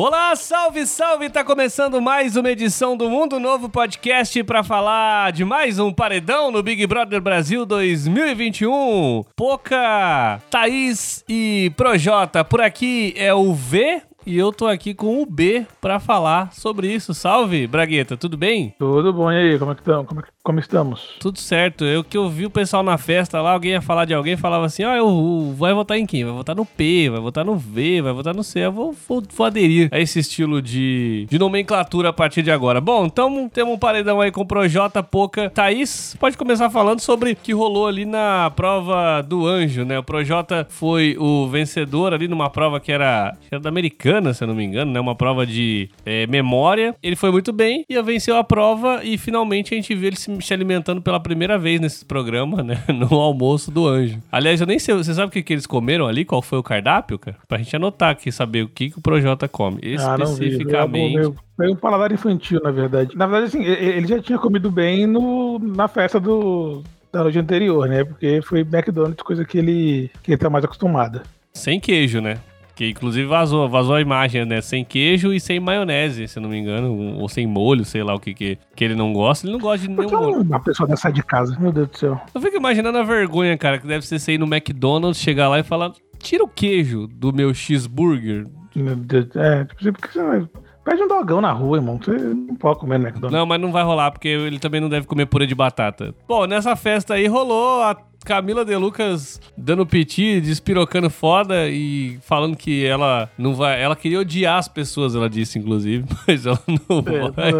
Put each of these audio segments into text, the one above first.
Olá, salve, salve! Tá começando mais uma edição do Mundo Novo Podcast para falar de mais um paredão no Big Brother Brasil 2021. Poca, Thaís e Projota, por aqui é o V e eu tô aqui com o B para falar sobre isso. Salve, Bragueta, tudo bem? Tudo bom, e aí, como é que estamos? Como, é que, como estamos? Tudo certo. Eu que eu vi o pessoal na festa lá, alguém ia falar de alguém, falava assim: ó, ah, eu, vai votar em quem? Vai votar no P, vai votar no V, vai votar no C. Eu vou, vou, vou aderir a esse estilo de, de nomenclatura a partir de agora. Bom, então temos um paredão aí com Projota, Poca. Thaís, pode começar falando sobre o que rolou ali na prova do anjo, né? O Projota foi o vencedor ali numa prova que era, era da Americana se eu não me engano, né? Uma prova de é, memória. Ele foi muito bem e venceu a prova e finalmente a gente viu ele se, se alimentando pela primeira vez nesse programa, né? No almoço do anjo. Aliás, eu nem sei, você sabe o que, que eles comeram ali? Qual foi o cardápio, cara? Pra gente anotar aqui, saber o que, que o Projota come. Especificamente. Ah, foi um paladar infantil, na verdade. Na verdade, assim, ele já tinha comido bem no, na festa do, da noite anterior, né? Porque foi McDonald's, coisa que ele, que ele tá mais acostumado. Sem queijo, né? Que inclusive vazou, vazou a imagem, né? Sem queijo e sem maionese, se não me engano. Ou sem molho, sei lá o que, que, que ele não gosta. Ele não gosta de nenhum molho. Uma pessoa dessa de casa, meu Deus do céu. Eu fico imaginando a vergonha, cara, que deve ser sair no McDonald's, chegar lá e falar: tira o queijo do meu cheeseburger. Meu Deus, é, tipo, porque você vai. Pede um dogão na rua, irmão. Você não pode comer no McDonald's. Não, mas não vai rolar, porque ele também não deve comer purê de batata. Bom, nessa festa aí rolou a Camila De Lucas dando piti, despirocando foda e falando que ela não vai. Ela queria odiar as pessoas, ela disse, inclusive, mas ela não é, vai.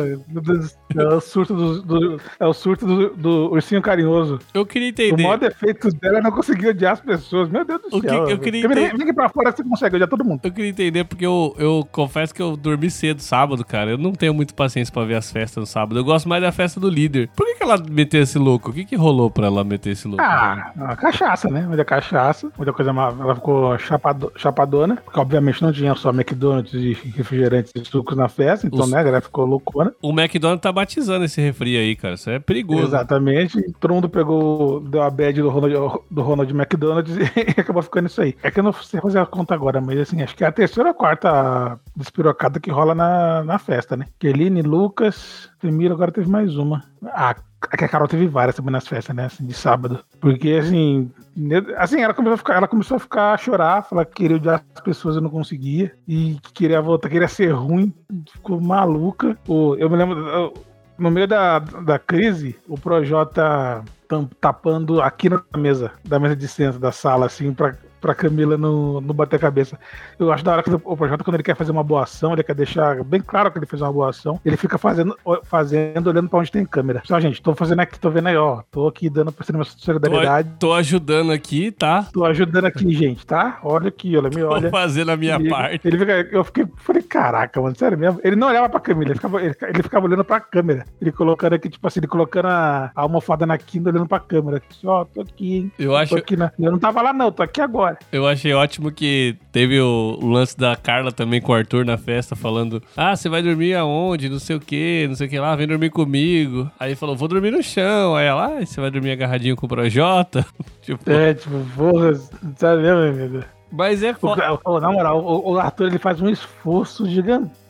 É o surto do, do é o surto do, do, ursinho carinhoso. Eu queria entender. O maior defeito dela é não conseguir odiar as pessoas. Meu Deus do o céu. Que, eu queria entender... Vem aqui pra fora você consegue odiar todo mundo. Eu queria entender porque eu, eu confesso que eu dormi cedo sábado, cara. Eu não tenho muito paciência pra ver as festas no sábado. Eu gosto mais da festa do líder. Por que, que ela meteu esse louco? O que, que rolou pra ela meter esse louco? Ah, a cachaça, né? Muita cachaça, muita coisa mais. Ela ficou chapado, chapadona, porque obviamente não tinha só McDonald's e refrigerantes e sucos na festa, então, Os... né, a galera ficou loucona. O McDonald's tá batizando esse refri aí, cara. Isso é perigoso. Exatamente. Todo mundo pegou, deu a bad do Ronald, do Ronald McDonald's e acabou ficando isso aí. É que eu não sei fazer a conta agora, mas assim, acho que é a terceira ou a quarta despirocada que rola na, na festa, né? Keline, Lucas, Temiro, agora teve mais uma. Ah, que a Carol teve várias também nas festas, né? Assim, de sábado. Porque, assim, assim, ela começou a ficar, ela começou a ficar a chorar, falar que queria odiar as pessoas e não conseguia. E que queria voltar, queria ser ruim. Ficou maluca. Eu me lembro. No meio da, da crise, o Projota tapando aqui na mesa, da mesa de centro da sala, assim, pra pra Camila no, no bater cabeça. Eu acho da hora que o projeto, quando ele quer fazer uma boa ação, ele quer deixar bem claro que ele fez uma boa ação, ele fica fazendo, fazendo olhando pra onde tem câmera. Então, gente, tô fazendo aqui, tô vendo aí, ó, tô aqui dando pra minha solidariedade. Tô, tô, ajudando aqui, tá? Tô ajudando aqui, gente, tá? Olha aqui, olha, me olha. Tô fazendo a minha ele, parte. Ele fica, eu fiquei, falei, caraca, mano, sério mesmo? Ele não olhava pra Camila, ele ficava, ele, ele ficava olhando pra câmera. Ele colocando aqui, tipo assim, ele colocando a, a almofada na quinta, olhando pra câmera. Ó, oh, tô aqui, hein? Eu acho. Aqui na... Eu não tava lá, não, tô aqui agora. Eu achei ótimo que teve o, lance da Carla também com o Arthur na festa, falando: Ah, você vai dormir aonde? Não sei o que, não sei o que lá, vem dormir comigo. Aí falou: Vou dormir no chão. Aí ela, ah, você vai dormir agarradinho com o Projota? tipo... É, tipo, porra, sabe mesmo, amigo? Mas é foda. Na moral, o, o Arthur ele faz um esforço gigantesco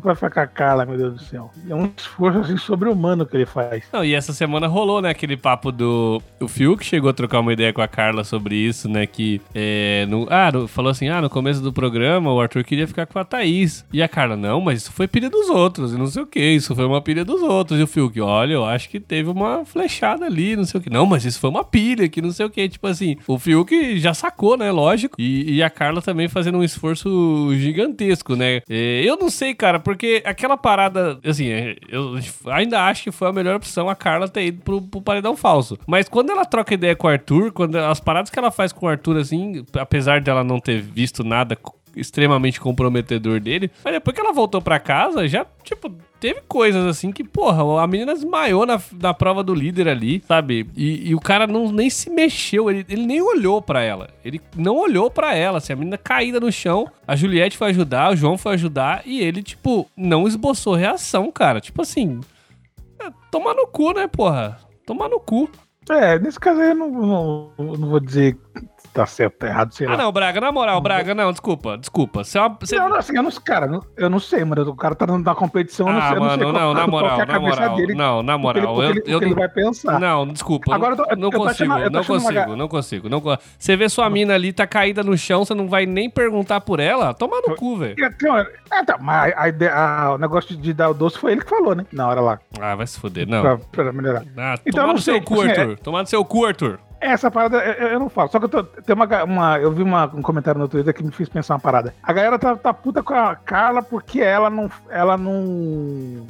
pra ficar Carla, meu Deus do céu. É um esforço assim sobre-humano que ele faz. Não, e essa semana rolou, né, aquele papo do. O que chegou a trocar uma ideia com a Carla sobre isso, né? Que. É, no, ah, falou assim: ah, no começo do programa o Arthur queria ficar com a Thaís. E a Carla, não, mas isso foi pilha dos outros, e não sei o que, isso foi uma pilha dos outros. E o que, olha, eu acho que teve uma flechada ali, não sei o que. Não, mas isso foi uma pilha, que não sei o que. Tipo assim, o que já sacou, né? Lógico. E e, a Carla também fazendo um esforço gigantesco, né? É, eu não sei, cara, porque aquela parada, assim, é, eu ainda acho que foi a melhor opção a Carla ter ido pro, pro paredão falso. Mas quando ela troca ideia com o Arthur, quando as paradas que ela faz com o Arthur, assim, apesar dela não ter visto nada extremamente comprometedor dele. Mas depois que ela voltou para casa, já, tipo, teve coisas assim que, porra, a menina desmaiou na, na prova do líder ali, sabe? E, e o cara não, nem se mexeu, ele, ele nem olhou para ela. Ele não olhou para ela, assim, a menina caída no chão, a Juliette foi ajudar, o João foi ajudar e ele, tipo, não esboçou reação, cara. Tipo assim, é, tomar no cu, né, porra? Tomar no cu. É, nesse caso aí eu não, não, não vou dizer tá certo, tá errado, sei Ah, lá. não, Braga, na moral, Braga, não, desculpa, desculpa. Você é uma. Você... Não, assim, eu não, cara, eu não sei, mano. O cara tá na competição, eu não Ah, sei, eu não sei mano, qual- não, na moral, é na moral. dele, Não, na ele- moral. Eu, ele- eu que ele vai pensar. Não, desculpa. Agora eu tô- não eu consigo, achando- eu não uma consigo, ga- não consigo, não co- Você vê sua mina ali, tá caída no chão, você não vai nem perguntar por ela? Toma no cu, velho. É, tá, mas a ideia, a- o negócio de dar o doce foi ele que falou, né? Na hora lá, Ah, vai se foder, não. pra, pra melhorar. Ah, Então, toma eu no seu tipo cu, assim, é- Arthur. Toma no seu cu, Arthur. Essa parada eu, eu não falo. Só que eu tô, tem uma, uma. Eu vi uma- um comentário no Twitter que me fez pensar uma parada. A galera tá, tá puta com a Carla porque ela não. Ela não.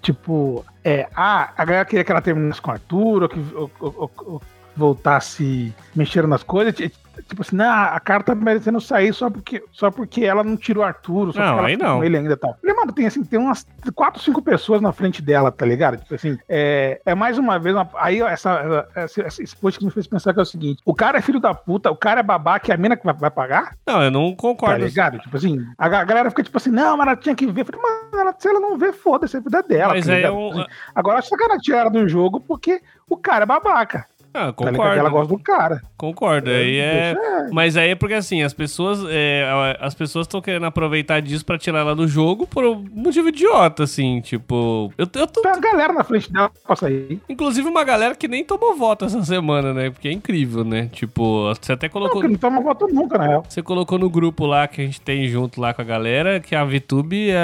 Tipo, é. Ah, a galera queria que ela terminasse com o Arthur, ou que ou- ou- ou voltasse mexendo nas coisas. Ti- Tipo assim, não, a Carla tá merecendo sair só porque, só porque ela não tirou o Arthur, só Não, porque ela não. com ele ainda tal. Falei, mano, tem assim, tem umas quatro, cinco pessoas na frente dela, tá ligado? Tipo assim, é, é mais uma vez, uma- aí ó, essa, essa, esse post que me fez pensar que é o seguinte: o cara é filho da puta, o cara é babaca e a mina que vai, vai pagar? Não, eu não Tá concordo. ligado? Tipo assim, a, a galera fica tipo assim, não, mas ela tinha que ver. Eu falei, mano, ela- se ela não vê, foda-se, é vida dela. Mas tá aí é um. Agora, só que ela tira ela do jogo porque o cara é babaca. Ah, Tá ligado? Ela concordo. gosta do cara. Concordo. Aí é. Deixa- Mas aí é porque assim, as pessoas é, as pessoas estão querendo aproveitar disso pra tirar ela do jogo por um motivo idiota, assim, tipo. Eu, eu tô. Tem uma galera na frente dela pra sair. Inclusive uma galera que nem tomou voto essa semana, né? Porque é incrível, né? Tipo, você até Não, colocou. porque não toma voto nunca, na real. Você colocou no grupo lá que a gente tem junto lá com a galera que a VTube é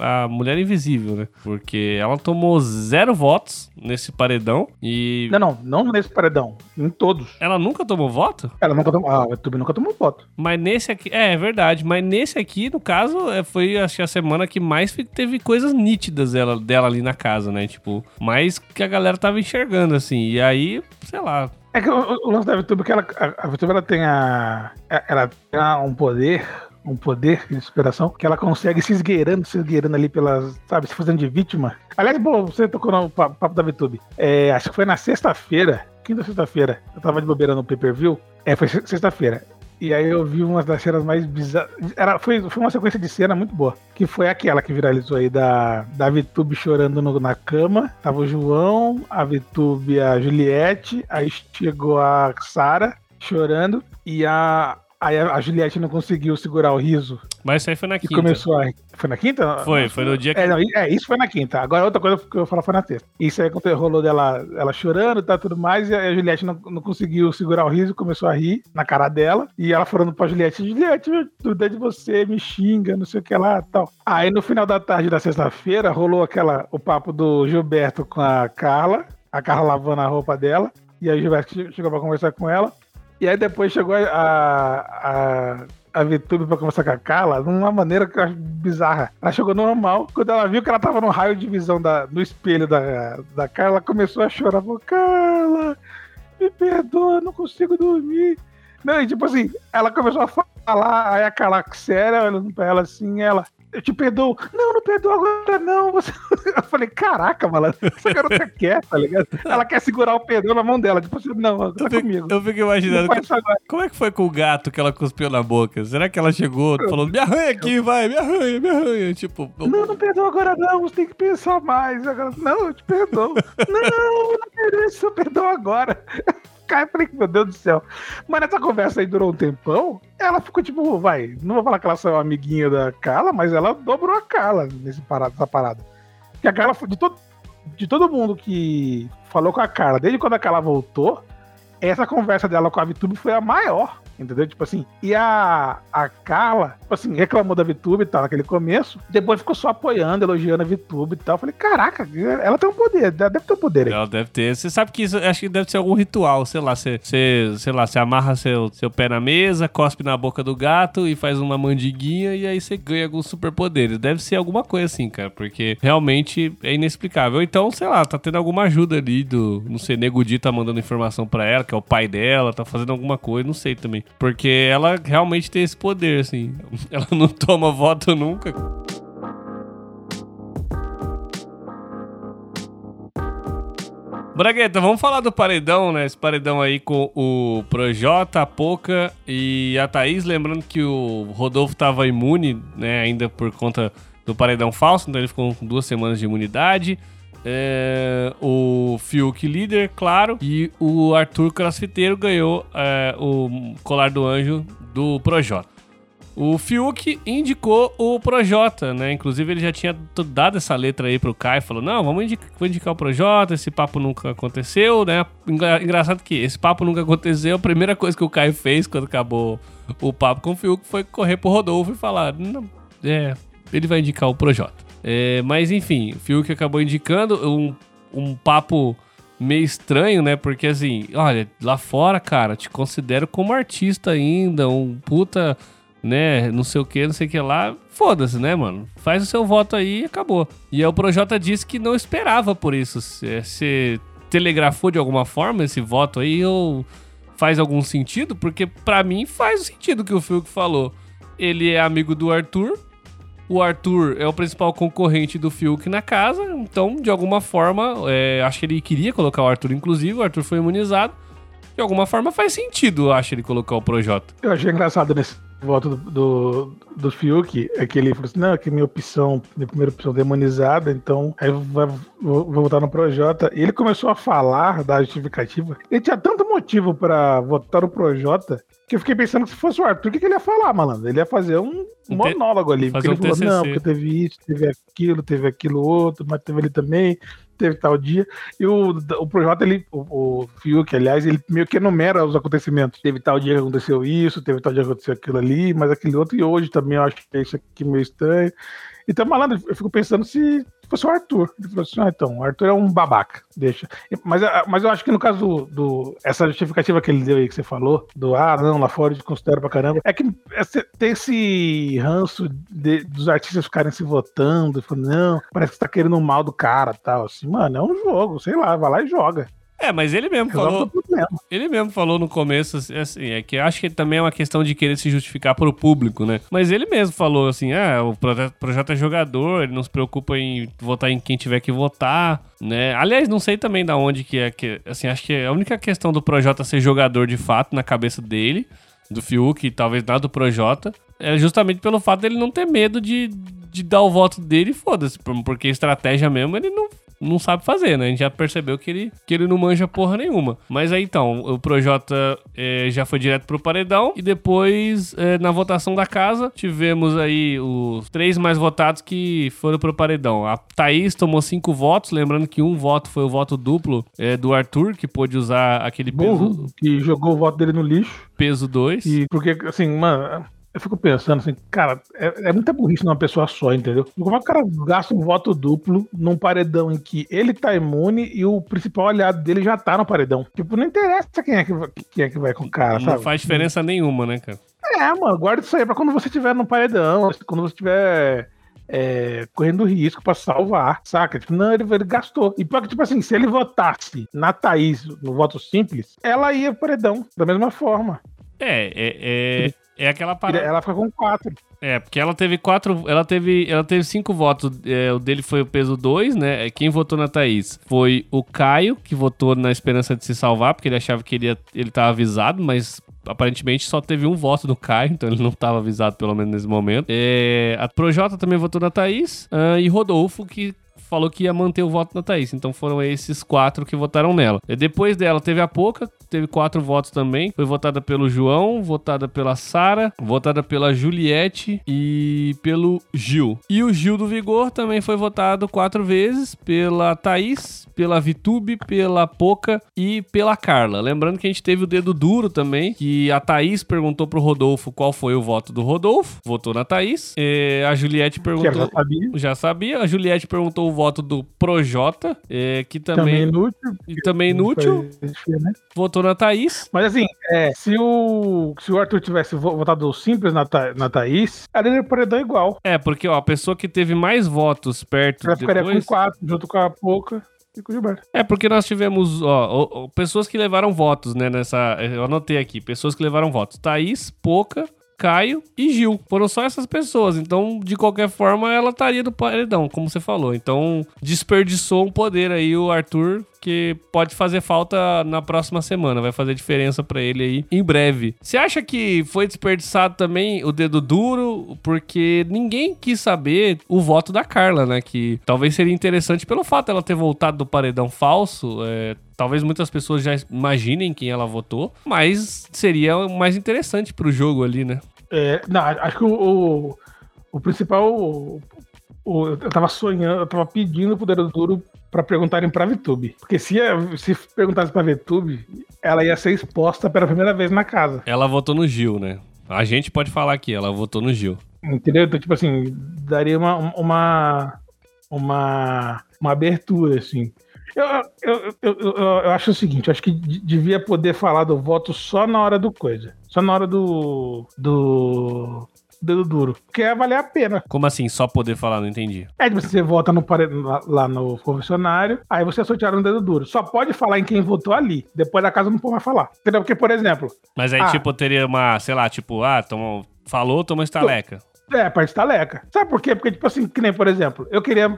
a, a mulher invisível, né? Porque ela tomou zero votos nesse paredão e. Não, não, não nesse paredão. Em todos. Ela nunca tomou voto? Ela nunca tomou. Ah, o YouTube nunca tomou voto. Mas nesse aqui. É, é verdade. Mas nesse aqui, no caso, é, foi acho que a semana que mais teve coisas nítidas dela, dela ali na casa, né? Tipo, mais que a galera tava enxergando, assim. E aí, sei lá. É que o, o lance da VTube é que ela, a, a VTube ela tem a. Ela tem a- um poder. Um poder de inspiração que ela consegue se esgueirando, se esgueirando ali pelas, sabe, se fazendo de vítima. Aliás, pô, você tocou no pa- papo da VTube. É, acho que foi na sexta-feira, quinta ou sexta-feira, eu tava de bobeira no pay-per-view. É, foi se- sexta-feira. E aí eu vi uma das cenas mais bizarras. Era, foi, foi uma sequência de cena muito boa. Que foi aquela que viralizou aí da, da VTube chorando no- na cama. Tava o João, a VTube a Juliette. Aí chegou a Sara chorando. E a, aí a, Juliette não conseguiu segurar o riso. Mas isso aí foi na quinta. começou a. Foi na quinta? Foi, foi no dia que. É, não, é, isso foi na quinta. Agora outra coisa que eu vou falar foi na sexta. Isso aí rolou dela ela chorando e tá, tudo mais, e a Juliette não, não conseguiu segurar o riso, começou a rir na cara dela. E ela falando pra Juliette, Juliette, tudo é de você, me xinga, não sei o que lá tal. Aí no final da tarde da sexta-feira rolou aquela, o papo do Gilberto com a Carla, a Carla lavando a roupa dela, e aí o Gilberto che- chegou pra conversar com ela. E aí depois chegou a, a, a VTube pra conversar com a Carla uma maneira que eu acho bizarra. Ela chegou normal, quando ela viu que ela tava no raio de visão da, do espelho da, da Carla, ela começou a chorar. Falou, Carla, me perdoa, não consigo dormir. Não, e tipo assim, ela começou a falar, aí a Carla séria, olhando pra ela assim, ela, eu te perdoo. Não, não perdoo agora não. Você... Eu falei, caraca, mano, essa garota quer, tá ligado? Ela quer segurar o perdão na mão dela. Tipo assim, não, tá Eu fico, comigo. eu fico Não imaginando. Como é que foi com o gato que ela cuspiu na boca? Será que ela chegou falando, me arranha aqui, vai, me arranha, me arranha? Tipo, Não, não perdoa agora não, você tem que pensar mais. Agora, não, eu te perdoo. não, não mereço, eu perdoo agora. Cara, eu falei, meu Deus do céu. Mas nessa conversa aí durou um tempão, ela ficou tipo, vai, não vou falar que ela saiu amiguinha da Carla, mas ela dobrou a Carla nesse parada, nessa parada. Porque a Carla, de todo, de todo mundo que falou com a Carla, desde quando a Carla voltou, essa conversa dela com a VTube foi a maior. Entendeu? Tipo assim, e a, a Carla, tipo assim, reclamou da VTube e tal naquele começo, depois ficou só apoiando, elogiando a VTube e tal. Falei, caraca, ela tem um poder, deve ter um poder aí. Ela deve ter. Você sabe que isso acho que deve ser algum ritual, sei lá, você, você, sei lá, você amarra seu, seu pé na mesa, cospe na boca do gato e faz uma mandiguinha e aí você ganha alguns superpoderes. Deve ser alguma coisa assim, cara, porque realmente é inexplicável. Então, sei lá, tá tendo alguma ajuda ali do, não sei, Nego Di tá mandando informação pra ela, que é o pai dela, tá fazendo alguma coisa, não sei também. Porque ela realmente tem esse poder, assim. Ela não toma voto nunca. Bragueta, vamos falar do paredão, né? Esse paredão aí com o Projota, a Poca e a Thaís. Lembrando que o Rodolfo tava imune, né? Ainda por conta do paredão falso, então ele ficou com duas semanas de imunidade. É, o Fiuk líder, claro, e o Arthur Crossfiteiro ganhou é, o colar do anjo do Projota. O Fiuk indicou o Projota, né? Inclusive ele já tinha dado essa letra aí pro Kai, falou: "Não, vamos indicar, indicar o Projota, esse papo nunca aconteceu", né? Engraçado que esse papo nunca aconteceu, a primeira coisa que o Kai fez quando acabou o papo com o Fiuk foi correr pro Rodolfo e falar: "Não, é, ele vai indicar o Projota". É, mas enfim, o Fiuk acabou indicando um, um papo meio estranho, né? Porque assim, olha, lá fora, cara, te considero como artista ainda, um puta né, não sei o que, não sei o que lá, foda-se, né, mano? Faz o seu voto aí e acabou. E aí o Projota disse que não esperava por isso. Você telegrafou de alguma forma esse voto aí ou faz algum sentido? Porque para mim faz o sentido que o Fiuk falou. Ele é amigo do Arthur, o Arthur é o principal concorrente do Fiuk na casa, então, de alguma forma, é, acho que ele queria colocar o Arthur, inclusive, o Arthur foi imunizado. De alguma forma faz sentido, acho, ele colocar o Projota. Eu achei engraçado nesse voto do, do, do Fiuk é que ele falou assim: não, que minha opção, minha primeira opção demonizada, então aí vai, vou, vou votar no Projota. E ele começou a falar da justificativa. Ele tinha tanto motivo para votar no Projota que eu fiquei pensando que se fosse o Arthur, o que, que ele ia falar, malandro? Ele ia fazer um monólogo ali. Porque ele falou: não, porque teve isso, teve aquilo, teve aquilo outro, mas teve ali também teve tal dia. E o, o Projota, ele, o, o Fiuk, aliás, ele meio que enumera os acontecimentos. Teve tal dia que aconteceu isso, teve tal dia que aconteceu aquilo ali, mas aquele outro, e hoje também eu acho que é isso aqui meio estranho. Então, malandro, eu fico pensando se fosse o Arthur. Ele falou assim: ah, então, o Arthur é um babaca, deixa. Mas, ah, mas eu acho que no caso do, do, Essa justificativa que ele deu aí, que você falou, do ah, não, lá fora eu considero pra caramba, é que tem esse ranço de, dos artistas ficarem se votando, falando, não, parece que você tá querendo o mal do cara tal. Assim, mano, é um jogo, sei lá, vai lá e joga. É, mas ele mesmo falou. Ele mesmo falou no começo, assim, assim, é que acho que também é uma questão de querer se justificar pro público, né? Mas ele mesmo falou assim: ah, o projeto é jogador, ele não se preocupa em votar em quem tiver que votar, né? Aliás, não sei também da onde que é que. Assim, acho que a única questão do Projota ser jogador de fato na cabeça dele, do Fiuk e talvez nada do Projota, é justamente pelo fato dele não ter medo de, de dar o voto dele foda-se, porque estratégia mesmo ele não não sabe fazer, né? A gente já percebeu que ele, que ele não manja porra nenhuma. Mas aí então, o Projota é, já foi direto pro paredão e depois, é, na votação da casa, tivemos aí os três mais votados que foram pro paredão. A Thaís tomou cinco votos, lembrando que um voto foi o voto duplo é, do Arthur, que pôde usar aquele peso. Burro, que jogou o voto dele no lixo. Peso 2. E porque, assim, mano eu fico pensando assim, cara, é, é muita burrice numa pessoa só, entendeu? Como é que o cara gasta um voto duplo num paredão em que ele tá imune e o principal aliado dele já tá no paredão? Tipo, não interessa quem é que, quem é que vai com o cara, não sabe? Não faz diferença nenhuma, né, cara? É, mano, guarda isso aí pra quando você estiver no paredão, quando você estiver é, correndo risco pra salvar, saca? Tipo, não, ele, ele gastou. E pior que, tipo assim, se ele votasse na Thaís no voto simples, ela ia pro paredão, da mesma forma. É, é, é, é aquela parada. Ela fica com quatro. É, porque ela teve quatro. Ela teve, ela teve cinco votos. É, o dele foi o peso dois, né? Quem votou na Thaís foi o Caio, que votou na esperança de se salvar, porque ele achava que ele, ia, ele tava avisado, mas aparentemente só teve um voto do Caio, então ele não estava avisado, pelo menos nesse momento. É, a Projota também votou na Thaís. Uh, e Rodolfo, que falou que ia manter o voto na Thaís. Então foram esses quatro que votaram nela. E depois dela teve a Poca, teve quatro votos também. Foi votada pelo João, votada pela Sara, votada pela Juliette e pelo Gil. E o Gil do Vigor também foi votado quatro vezes pela Thaís, pela Vitube, pela Poca e pela Carla. Lembrando que a gente teve o dedo duro também, que a Thaís perguntou pro Rodolfo qual foi o voto do Rodolfo, votou na Thaís. E a Juliette perguntou. Já sabia. Já sabia. A Juliette perguntou o voto do Projota, é, que também. Também inútil. E também inútil. Né? Votou na Thaís. Mas assim, é, se, o, se o Arthur tivesse votado simples na, na Thaís, ela iria paredão igual. É, porque ó, a pessoa que teve mais votos perto. Ela ficaria depois... com quatro, junto com a Pouca. É, porque nós tivemos, ó, ó, pessoas que levaram votos, né, nessa... Eu anotei aqui, pessoas que levaram votos. Thaís, Poca, Caio e Gil. Foram só essas pessoas. Então, de qualquer forma, ela estaria no paredão, como você falou. Então, desperdiçou um poder aí o Arthur que pode fazer falta na próxima semana, vai fazer diferença para ele aí em breve. Você acha que foi desperdiçado também o dedo duro porque ninguém quis saber o voto da Carla, né? Que talvez seria interessante pelo fato dela ter voltado do paredão falso, é, Talvez muitas pessoas já imaginem quem ela votou, mas seria mais interessante pro jogo ali, né? É, não, acho que o, o, o principal. O, o, eu tava sonhando, eu tava pedindo pro Dedo Duro pra perguntarem pra VTube. Porque se, se perguntasse pra VTube, ela ia ser exposta pela primeira vez na casa. Ela votou no Gil, né? A gente pode falar aqui, ela votou no Gil. Entendeu? Então, tipo assim, daria uma, uma, uma, uma abertura, assim. Eu, eu, eu, eu, acho o seguinte, eu acho que devia poder falar do voto só na hora do coisa. Só na hora do. do. Dedo duro. Porque ia valer a pena. Como assim, só poder falar? Não entendi. É, tipo, você vota no, lá no confessionário, aí você é sorteado no dedo duro. Só pode falar em quem votou ali. Depois da casa não pode mais falar. Entendeu? Porque, por exemplo. Mas aí, ah, tipo, teria uma, sei lá, tipo, ah, toma, falou, toma estaleca. É, a parte taleca. Sabe por quê? Porque, tipo assim, que nem, por exemplo, eu queria.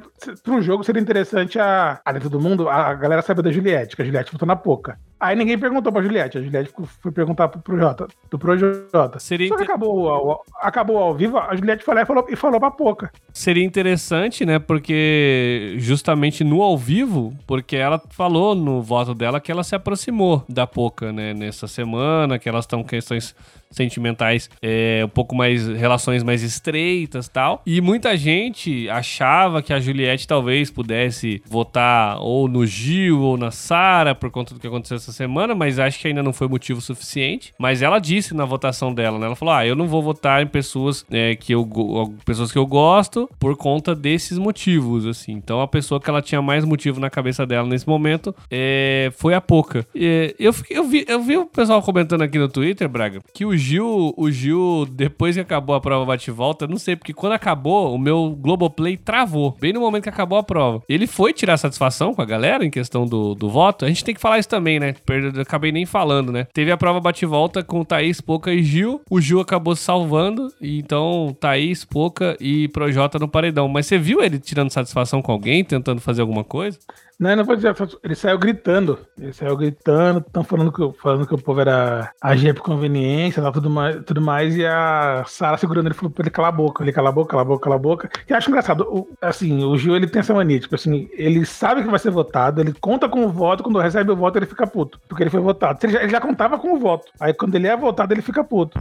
Para um jogo seria interessante a. Ali todo mundo, a galera saber da Juliette, que a Juliette votou na Poca. Aí ninguém perguntou pra Juliette. A Juliette foi perguntar pro Projota, do Projota. Seria Só que acabou, acabou ao vivo, a Juliette foi lá e falou, e falou pra Poca. Seria interessante, né? Porque justamente no ao vivo, porque ela falou no voto dela que ela se aproximou da Poca, né? Nessa semana, que elas estão questões sentimentais, é, um pouco mais, relações mais estreitas tal. E muita gente achava que a Juliette talvez pudesse votar ou no Gil ou na Sara por conta do que aconteceu essa semana, mas acho que ainda não foi motivo suficiente. Mas ela disse na votação dela, né? Ela falou: Ah, eu não vou votar em pessoas é, que eu pessoas que eu gosto por conta desses motivos, assim. Então a pessoa que ela tinha mais motivo na cabeça dela nesse momento é, foi a Poca. É, eu, eu, vi, eu vi o pessoal comentando aqui no Twitter, Braga, que o Gil, o Gil, depois que acabou a prova bate-volta, não sei, porque quando acabou, o meu Globoplay travou. Bem no momento que acabou a prova. Ele foi tirar satisfação com a galera em questão do, do voto. A gente tem que falar isso também, né? Acabei nem falando, né? Teve a prova bate-volta com Thaís, Poca e Gil. O Gil acabou salvando. E então, Thaís, Poca e Projota no paredão. Mas você viu ele tirando satisfação com alguém, tentando fazer alguma coisa? Não, não vou dizer, ele saiu gritando. Ele saiu gritando, estão falando que, falando que o povo era agir por conveniência, tudo mais, tudo mais, e a Sara segurando ele falou pra ele calar a boca. Ele cala a boca, cala a boca, cala a boca. E acho engraçado, o, assim, o Gil ele tem essa mania, tipo assim, ele sabe que vai ser votado, ele conta com o voto, quando recebe o voto ele fica puto, porque ele foi votado. Ele já, ele já contava com o voto. Aí quando ele é votado, ele fica puto.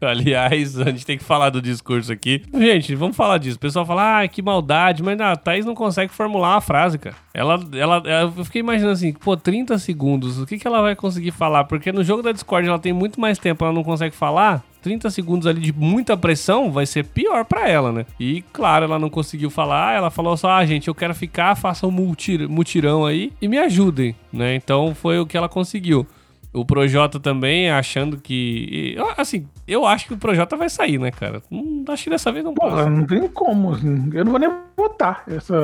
Aliás, a gente tem que falar do discurso aqui. Gente, vamos falar disso. O pessoal fala, ah, que maldade, mas a Thaís não consegue formular uma frase, cara. Ela, ela, eu fiquei imaginando assim, pô, 30 segundos, o que, que ela vai conseguir falar? Porque no jogo da Discord ela tem muito mais tempo, ela não consegue falar. 30 segundos ali de muita pressão vai ser pior para ela, né? E claro, ela não conseguiu falar, ela falou só: ah, gente, eu quero ficar, façam um mutirão aí e me ajudem, né? Então foi o que ela conseguiu. O Projota também achando que. Assim, eu acho que o Projota vai sair, né, cara? Não, acho que dessa vez não pode. Não tem como. Assim. Eu não vou nem votar essa,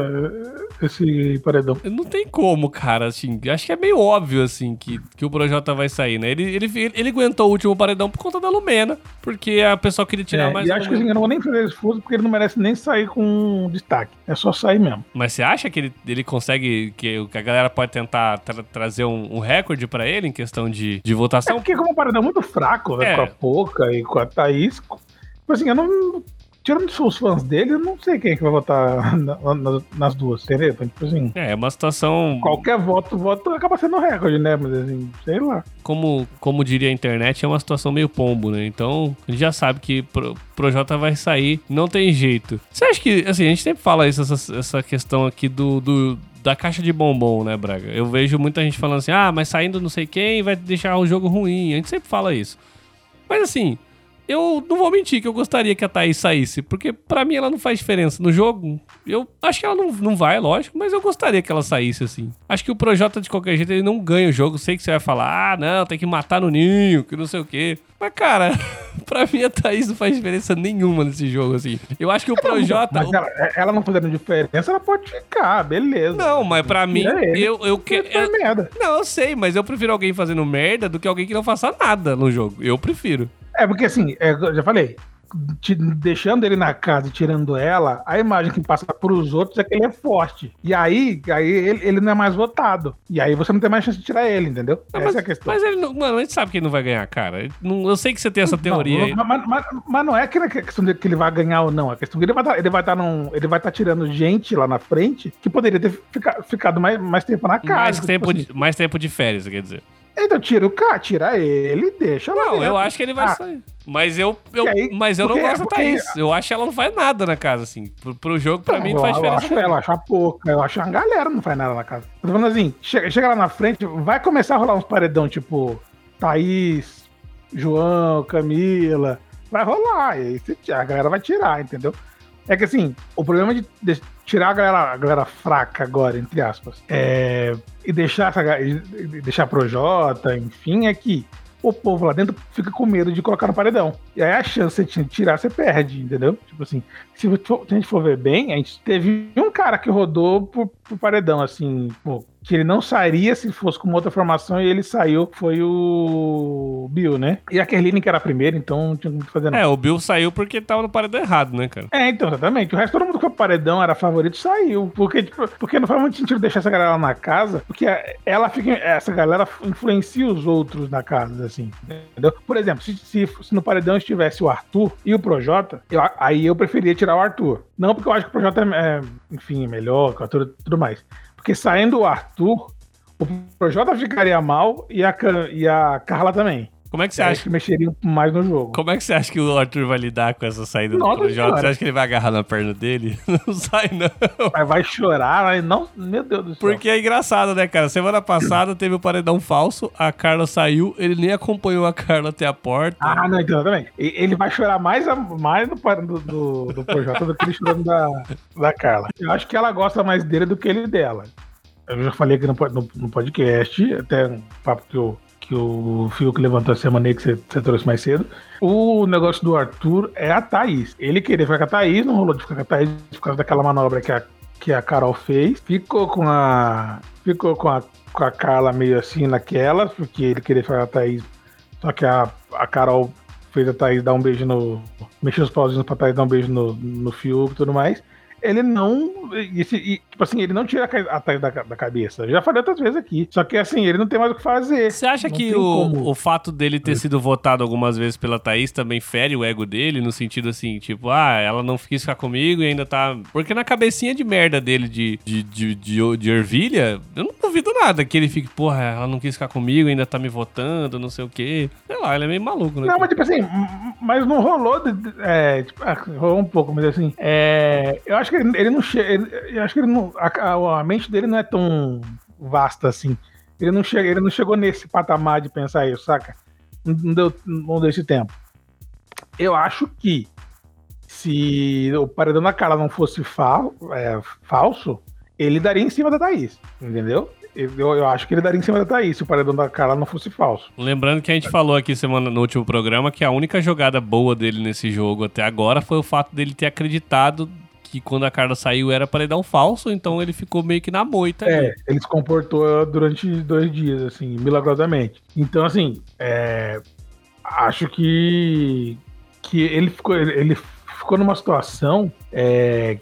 esse paredão. Não tem como, cara. Assim, acho que é meio óbvio, assim, que, que o Projota vai sair, né? Ele, ele, ele aguentou o último paredão por conta da Lumena, porque a pessoa queria tirar é, mais. E acho que assim, eu não vou nem fazer esforço porque ele não merece nem sair com destaque. É só sair mesmo. Mas você acha que ele, ele consegue. Que, que a galera pode tentar tra trazer um, um recorde para ele em questão de, de votação? É porque, como um paredão muito fraco, né? É. Com a Poca e com a Thaís. Tipo assim, eu não tirando os fãs dele, eu não sei quem é que vai votar na, na, nas duas, entendeu? Então, tipo assim. É, é uma situação. Qualquer voto, voto acaba sendo recorde, né? Mas assim, sei lá. Como, como diria a internet, é uma situação meio pombo, né? Então, a gente já sabe que pro, Projota vai sair, não tem jeito. Você acha que, assim, a gente sempre fala isso, essa, essa questão aqui do, do da caixa de bombom, né, Braga? Eu vejo muita gente falando assim, ah, mas saindo não sei quem vai deixar o jogo ruim. A gente sempre fala isso. Mas assim, eu não vou mentir que eu gostaria que a Thaís saísse, porque para mim ela não faz diferença no jogo. Eu acho que ela não, não vai, lógico, mas eu gostaria que ela saísse assim. Acho que o Projota, de qualquer jeito, ele não ganha o jogo. Sei que você vai falar, ah, não, tem que matar no ninho, que não sei o quê. Mas, cara, pra mim a Thaís não faz diferença nenhuma nesse jogo, assim. Eu acho que o Projota. Mas ela, ela não fazendo diferença, ela pode ficar, beleza. Não, mas pra mim, ele. eu, eu quero. faz merda. Não, eu sei, mas eu prefiro alguém fazendo merda do que alguém que não faça nada no jogo. Eu prefiro. É, porque assim, é, eu já falei, te- deixando ele na casa e tirando ela, a imagem que passa pros outros é que ele é forte. E aí, aí ele, ele não é mais votado. E aí você não tem mais chance de tirar ele, entendeu? Ah, Essa mas, é a questão. mas ele não. Mano, a gente sabe que ele não vai ganhar, cara. Não- eu sei que você tem essa teoria Não, aí. mas, mas- mas- não é que- a questão de que ele vai ganhar ou não. A questão é que ele vai estar ele vai tá num- ele vai tá tirando gente lá na frente que poderia ter fica- ficado mais, mais tempo na casa. Mais tipo tempo, assim. de, mais tempo de férias, quer dizer. Então tira o cara, tira ele deixa lá Não, eu acho que ele vai Ah, sair. Mas eu, eu, aí, mas eu não gosto da Thaís. Eu acho que ela não faz nada na casa, assim. Pro, pro jogo, pra mim, não faz eu, diferença. acho ela, eu acho a pouca. Eu acho a galera não faz nada na casa. Tô falando assim, chega, chega lá na frente, vai começar a rolar uns paredão, tipo, Thaís, João, Camila. Vai rolar. E aí a galera vai tirar, entendeu? É que assim, o problema de, de tirar a galera, a galera fraca agora, entre aspas, é, e deixar essa, e deixar pro Jota, enfim, é que o povo lá dentro fica com medo de colocar no paredão. E aí a chance de tirar, você perde, entendeu? Tipo assim, se, for- se a gente for ver bem, a gente teve um cara que rodou pro, pro paredão, assim, pô, que ele não sairia se fosse com outra formação e ele saiu, foi o Bill, né? E a Kerline que era a primeira, então não tinha muito que fazer não. É, o Bill saiu porque tava no paredão errado, né, cara? É, então, exatamente. O resto, todo mundo que foi pro paredão, era favorito, saiu. Porque, tipo, porque não faz muito sentido deixar essa galera lá na casa, porque ela fica. Essa galera influencia os outros na casa, assim. Entendeu? Por exemplo, se, se, se no paredão estivesse o Arthur e o Projota, eu- aí eu preferia tirar o Arthur. Não porque eu acho que o Projota é, é, enfim, melhor que o Arthur e tudo mais. Porque saindo o Arthur, o Projota ficaria mal e a, e a Carla também. Como é que você Eu acha? acho que mexeriam mais no jogo. Como é que você acha que o Arthur vai lidar com essa saída do Nossa Projota? Senhora. Você acha que ele vai agarrar na perna dele? Não sai, não. Mas vai chorar, vai, não, meu Deus do céu. Porque é engraçado, né, cara? Semana passada teve o paredão falso, a Carla saiu, ele nem acompanhou a Carla até a porta. Ah, não, então, também. Ele vai chorar mais, a- mais no, do, do, do Projota do que ele chorando da, da Carla. Eu acho que ela gosta mais dele do que ele dela. Eu já falei aqui no, no, no podcast, até um papo que o, que o Fiuk levantou essa semana aí que você, você trouxe mais cedo. O negócio do Arthur é a Thaís. Ele queria ficar com a Thaís, não rolou de ficar com a Thaís por causa daquela manobra que a, que a Carol fez. Ficou com a. Ficou com a, com a Carla meio assim naquela, porque ele queria ficar com a Thaís. Só que a, a Carol fez a Thaís dar um beijo no. Mexeu os pauzinhos pra Thaís dar um beijo no, no Fiuk e tudo mais. Ele não. esse- e, tipo assim, ele não tira a da, da cabeça. Eu já falei outras vezes aqui. Só que assim, ele não tem mais o que fazer. Você acha Não que o, como. o fato dele ter sido votado algumas vezes pela Thaís também fere o ego dele, no sentido assim, tipo, ah, ela não quis ficar comigo e ainda tá. Porque na cabecinha de merda dele de, de, de, de, de ervilha, eu não duvido nada que ele fique, porra, ela não quis ficar comigo, ainda tá me votando, não sei o quê. Sei lá, ele é meio maluco, né? Não, mas tipo assim, mas não rolou. é, tipo, ah, rolou um pouco, mas assim, é, eu acho que ele, ele não chega. Eu acho que ele não, a, a- mente dele não é tão vasta assim. Ele não, chega, ele não chegou nesse patamar de pensar isso, saca? Não, deu, não deu esse tempo. Eu acho que se o paredão da Carla não fosse fal, é, falso, ele daria em cima da Thaís, entendeu? Eu, eu acho que ele daria em cima da Thaís se o paredão da Carla não fosse falso. Lembrando que a gente falou aqui semana no último programa que a única jogada boa dele nesse jogo até agora foi o fato dele ter acreditado que quando a Carla saiu era para ele dar um falso, então ele ficou meio que na moita. ali. É, ele se comportou durante dois dias, assim, milagrosamente. Então, assim, é, acho que, que ele, ficou, ele, ficou numa situação é,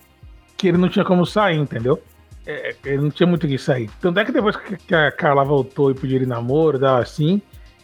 que ele não tinha como sair, entendeu? É, ele não tinha muito o que sair. Tanto é que depois que, a Carla voltou e pediu ele namoro, assim,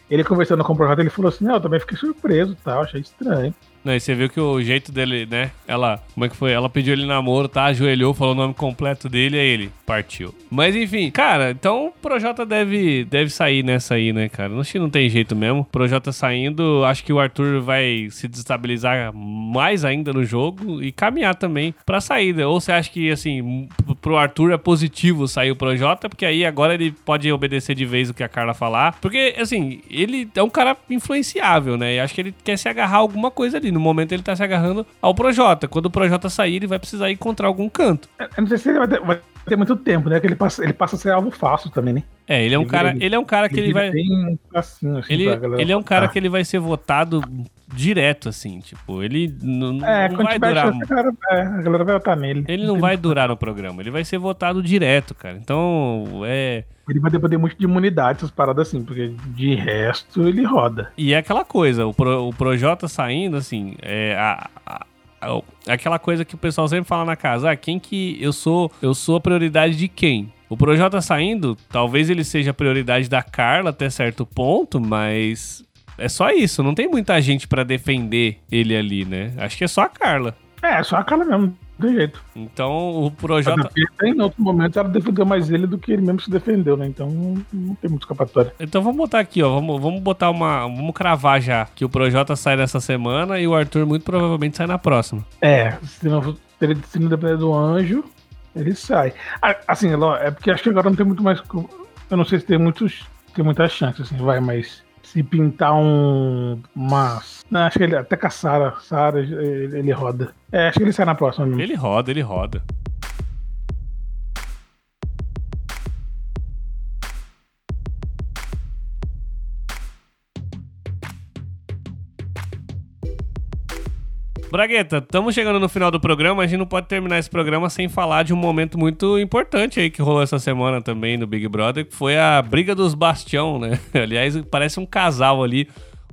ele conversando com o projeto, ele falou assim, não, eu também fiquei surpreso, tal, achei estranho. Não, e você viu que o jeito dele, né? Ela, como é que foi? Ela pediu ele namoro, tá? Ajoelhou, falou o nome completo dele, aí ele partiu. Mas enfim, cara, então o Projota deve, deve sair nessa aí, né, cara? Que não tem jeito mesmo. Projota saindo, acho que o Arthur vai se desestabilizar mais ainda no jogo e caminhar também pra saída. Ou você acha que, assim, pro Arthur é positivo sair o Projota, porque aí agora ele pode obedecer de vez o que a Carla falar. Porque, assim, ele é um cara influenciável, né? E acho que ele quer se agarrar a alguma coisa ali. No momento ele tá se agarrando ao Projota. Quando o Projota sair, ele vai precisar encontrar algum canto. Eu não sei se ele vai ter, vai ter muito tempo, né? Que ele passa, ele passa a ser alvo fácil também, né? É, ele é um cara, ele- é um cara que ele, vai assim, ele, ele é um cara que ele vai ser votado direto assim, tipo, ele n- n- É, não vai durar chance, a galera, é, a galera vai votar nele. ele não vai durar no programa, ele vai ser votado direto, cara. Então, é. Ele vai depender muito de imunidade, essas paradas assim, porque de resto ele roda. E é aquela coisa, o, Pro, o Projota saindo, assim, é a, a- a- aquela coisa que o pessoal sempre fala na casa, ah, quem que eu sou, eu sou a prioridade de quem? O Projota saindo, talvez ele seja a prioridade da Carla até certo ponto, mas é só isso, não tem muita gente pra defender ele ali, né? Acho que é só a Carla. É, só a cara mesmo, não tem jeito. Então o Projota. Pepita, em outros momentos, ela defendeu mais ele do que ele mesmo se defendeu, né? Então não, tem muito escapatória. Então vamos botar aqui, ó. Vamos, vamos botar uma. Vamos cravar já que o Projota sai nessa semana e o Arthur muito provavelmente sai na próxima. É, se não, se não depender do anjo, ele sai. Assim, é porque acho que agora não tem muito mais. Eu não sei se tem muitos. Tem muita chance, assim, vai, mas se pintar um. Mas. Não, acho que ele até com a Sara, Sara, ele, ele roda. É, acho que ele sai na próxima mesmo. Ele roda, ele roda. Bragueta, estamos chegando no final do programa, a gente não pode terminar esse programa sem falar de um momento muito importante aí que rolou essa semana também no Big Brother, que foi a briga dos Bastião, né? Aliás, parece um casal ali,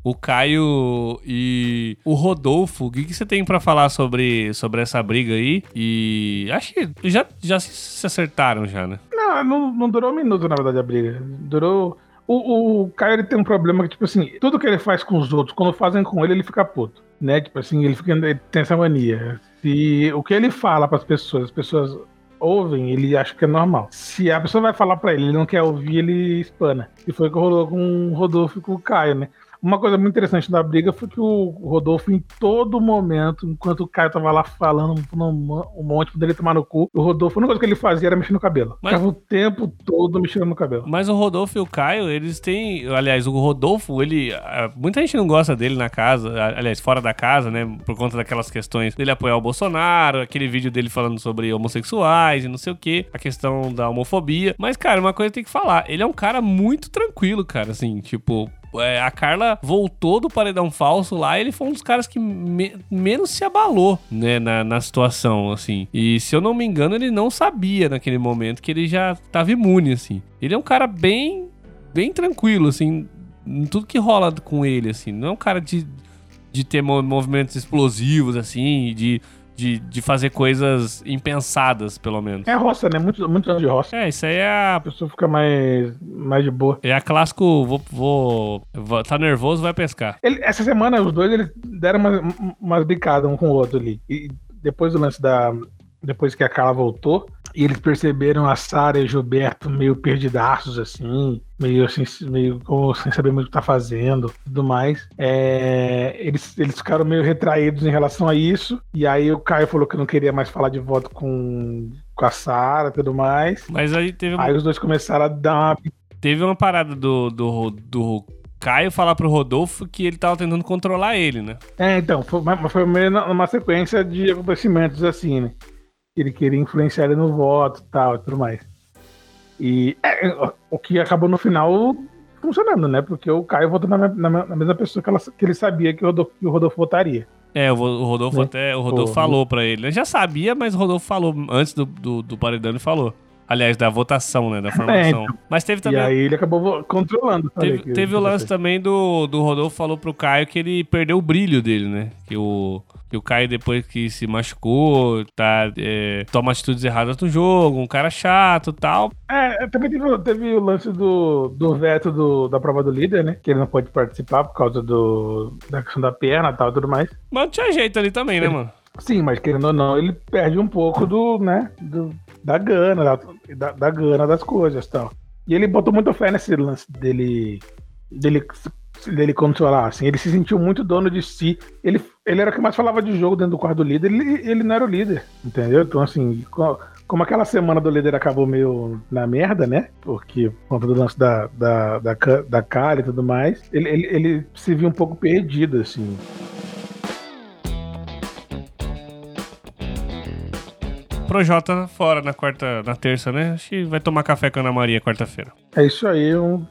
o Caio e o Rodolfo. O que, que você tem pra falar sobre, sobre essa briga aí? E acho que já, já se- se acertaram já, né? Não, não, não durou um minuto, na verdade, a briga. Durou. O, o Caio ele tem um problema que, tipo assim, tudo que ele faz com os outros, quando fazem com ele, ele fica puto. Né? Tipo assim, ele, fica, ele tem essa mania. Se o que ele fala pras pessoas, as pessoas ouvem, ele acha que é normal. Se a pessoa vai falar pra ele, ele não quer ouvir, ele espana. E foi o que rolou com o Rodolfo e com o Caio, né? Uma coisa muito interessante da briga foi que o Rodolfo, em todo momento, enquanto o Caio tava lá falando um, monte dele tomar no cu, o Rodolfo, a única coisa que ele fazia era mexer no cabelo. Mas- Ficava o tempo todo mexendo no cabelo. Mas o Rodolfo e o Caio, eles têm. Aliás, o Rodolfo, ele. ah, Muita gente não gosta dele na casa, aliás, fora da casa, né? Por conta daquelas questões dele apoiar o Bolsonaro, aquele vídeo dele falando sobre homossexuais e não sei o que, a questão da homofobia. Mas, cara, uma coisa tem que falar: ele é um cara muito tranquilo, cara, assim, tipo. É, a Carla voltou do paredão falso lá, ele foi um dos caras que me- menos se abalou, né, na, na situação, assim. E se eu não me engano, ele não sabia naquele momento que ele já tava imune, assim. Ele é um cara bem, bem tranquilo, assim, em tudo que rola com ele, assim. Não é um cara de, de ter mo- movimentos explosivos, assim, de, de, de fazer coisas impensadas, pelo menos. É roça, né? Muitos, muitos anos de roça. É, isso aí é a A pessoa fica mais, mais de boa. É a clássico, vou, vou, vou- Tá nervoso, vai pescar. Ele- essa semana, os dois eles deram umas, umas bicadas um com o outro ali. E depois do lance da. Depois que a Carla voltou, e eles perceberam a Sara e o Gilberto meio perdidaços, assim, meio assim, meio como sem saber muito o que tá fazendo tudo mais. É, eles, eles ficaram meio retraídos em relação a isso. E aí o Caio falou que não queria mais falar de voto com, com a Sara e tudo mais. Mas aí teve, uma- Aí os dois começaram a dar uma teve uma parada do, do, do Caio falar pro Rodolfo que ele tava tentando controlar ele, né? É, então, foi, mas foi meio numa sequência de acontecimentos assim, né? Ele queria influenciar ele no voto e tal e tudo mais. E é, o- o que acabou no final funcionando, né? Porque o Caio votou na, na na mesma pessoa que, ela- que ele sabia que o Rodolfo, que o Rodolfo votaria. É, o, Rodolfo Né? até. O Rodolfo falou pra ele. Ele já sabia, mas o Rodolfo falou antes do, do, do paredão ele falou. Aliás, da votação, né? Da formação. Mas teve também. É, E aí ele acabou controlando. Teve, teve o lance também do, do Rodolfo falou pro Caio que ele perdeu o brilho dele, né? Que o, que o Caio, depois que se machucou, tá, é, toma atitudes erradas no jogo, um cara chato e tal. É, também teve, teve o lance do, do veto do- da prova do líder, né? Que ele não pode participar por causa do, da questão da perna e tal e tudo mais. Mas não tinha jeito ali também, né, mano? Sim, mas querendo ou não, ele perde um pouco do, né, do- da gana, da, da, da gana das coisas e tal. E ele botou muita fé nesse lance dele, dele, dele controlar, assim, ele se sentiu muito dono de si. Ele, ele era o que mais falava de jogo dentro do quarto do líder, ele, ele não era o líder, entendeu? Então, assim, como aquela semana do líder acabou meio na merda, né? Porque por conta do lance da, da, da, da cara e tudo mais, ele, ele, ele se viu um pouco perdido, assim. Projota fora na quarta, na terça, né? Acho que vai tomar café com a Ana Maria quarta-feira. É isso aí, um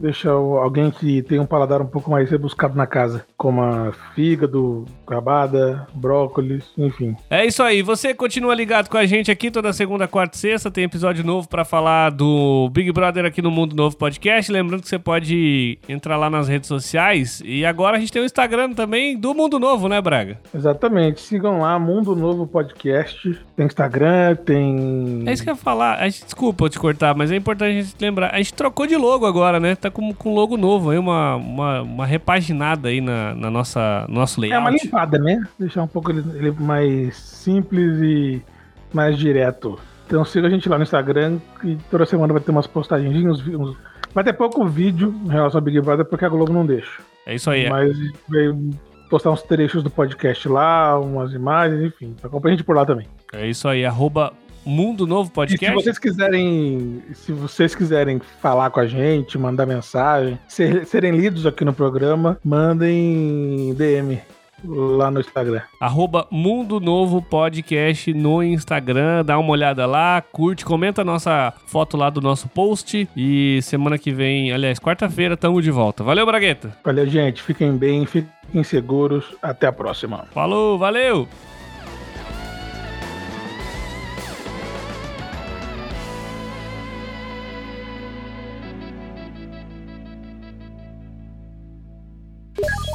deixa alguém que tem um paladar um pouco mais rebuscado na casa, como a fígado, rabada, brócolis, enfim. É isso aí. Você continua ligado com a gente aqui toda segunda, quarta e sexta. Tem episódio novo para falar do Big Brother aqui no Mundo Novo Podcast. Lembrando que você pode entrar lá nas redes sociais. E agora a gente tem o Instagram também do Mundo Novo, né, Braga? Exatamente. Sigam lá, Mundo Novo Podcast. Tem Instagram, tem. É isso que eu ia falar. Desculpa eu te cortar, mas é importante a gente lembrar. A gente trocou de logo agora, né? Tá com, com logo novo aí, uma, uma, uma repaginada aí na, na nossa nosso layout. É uma limpada, né? Deixar um pouco ele, ele mais simples e mais direto. Então siga a gente lá no Instagram, que toda semana vai ter umas postagens, uns, uns, vai ter pouco vídeo em relação ao Big Brother, porque a Globo não deixa. É isso aí. Mas vai postar uns trechos do podcast lá, umas imagens, enfim. Acompanha a gente por lá também. É isso aí, arroba Mundo Novo Podcast. E se vocês quiserem, se vocês quiserem falar com a gente, mandar mensagem, ser, serem lidos aqui no programa, mandem DM lá no Instagram. Arroba Mundo Novo Podcast no Instagram. Dá uma olhada lá, curte, comenta a nossa foto lá do nosso post. E semana que vem, aliás, quarta-feira, tamo de volta. Valeu, Bragueta. Valeu, gente. Fiquem bem, fiquem seguros. Até a próxima. Falou, valeu!